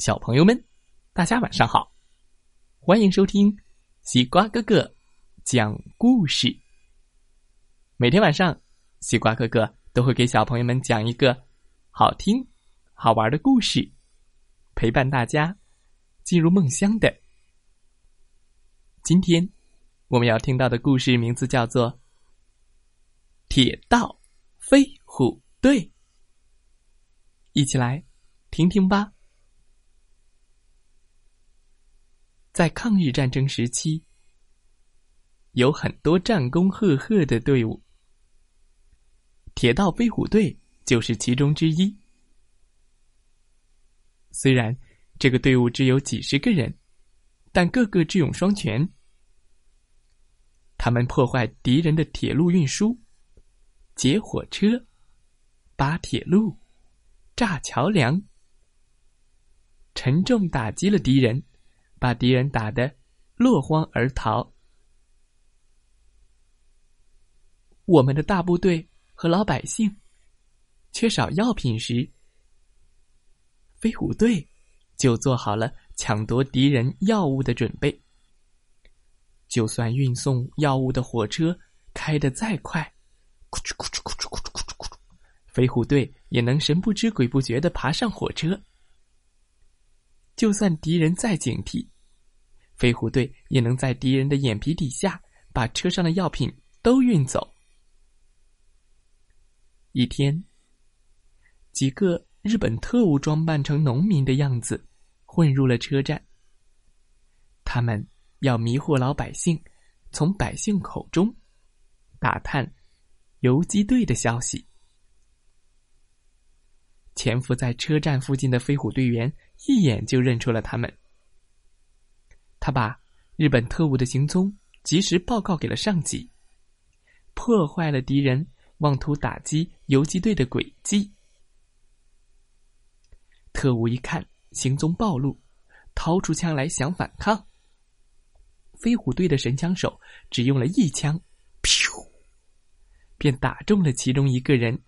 小朋友们，大家晚上好！欢迎收听西瓜哥哥讲故事。每天晚上，西瓜哥哥都会给小朋友们讲一个好听、好玩的故事，陪伴大家进入梦乡的。今天我们要听到的故事名字叫做《铁道飞虎队》，一起来听听吧。在抗日战争时期，有很多战功赫赫的队伍，铁道飞虎队就是其中之一。虽然这个队伍只有几十个人，但个个智勇双全。他们破坏敌人的铁路运输，劫火车，扒铁路，炸桥梁，沉重打击了敌人。把敌人打得落荒而逃。我们的大部队和老百姓缺少药品时，飞虎队就做好了抢夺敌人药物的准备。就算运送药物的火车开得再快，咕哧咕哧咕哧咕哧咕哧，飞虎队也能神不知鬼不觉的爬上火车。就算敌人再警惕，飞虎队也能在敌人的眼皮底下把车上的药品都运走。一天，几个日本特务装扮成农民的样子，混入了车站。他们要迷惑老百姓，从百姓口中打探游击队的消息。潜伏在车站附近的飞虎队员一眼就认出了他们。他把日本特务的行踪及时报告给了上级，破坏了敌人妄图打击游击队的诡计。特务一看行踪暴露，掏出枪来想反抗。飞虎队的神枪手只用了一枪，噗，便打中了其中一个人。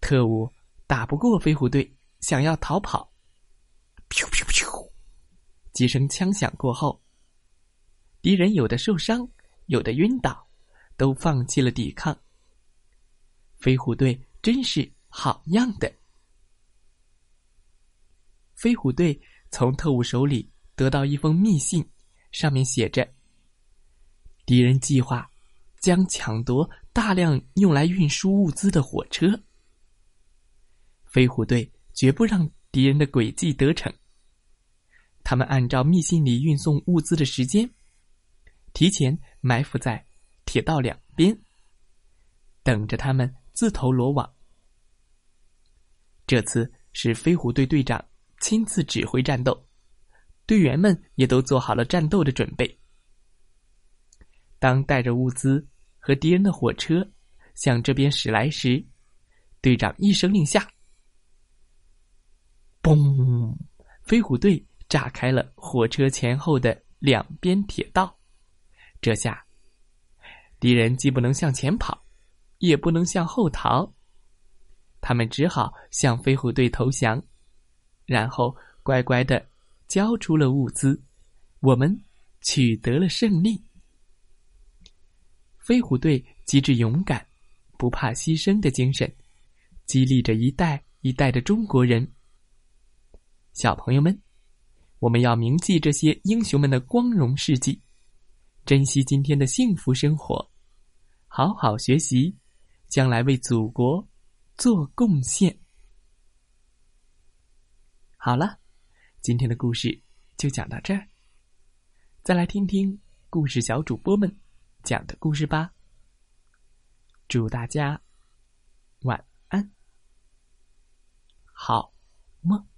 特务打不过飞虎队，想要逃跑。几声枪响过后，敌人有的受伤，有的晕倒，都放弃了抵抗。飞虎队真是好样的！飞虎队从特务手里得到一封密信，上面写着：“敌人计划将抢夺大量用来运输物资的火车。”飞虎队绝不让敌人的诡计得逞。他们按照密信里运送物资的时间，提前埋伏在铁道两边，等着他们自投罗网。这次是飞虎队队长亲自指挥战斗，队员们也都做好了战斗的准备。当带着物资和敌人的火车向这边驶来时，队长一声令下。嘣！飞虎队炸开了火车前后的两边铁道，这下敌人既不能向前跑，也不能向后逃，他们只好向飞虎队投降，然后乖乖的交出了物资，我们取得了胜利。飞虎队机智勇敢、不怕牺牲的精神，激励着一代一代的中国人。小朋友们，我们要铭记这些英雄们的光荣事迹，珍惜今天的幸福生活，好好学习，将来为祖国做贡献。好了，今天的故事就讲到这儿，再来听听故事小主播们讲的故事吧。祝大家晚安，好梦。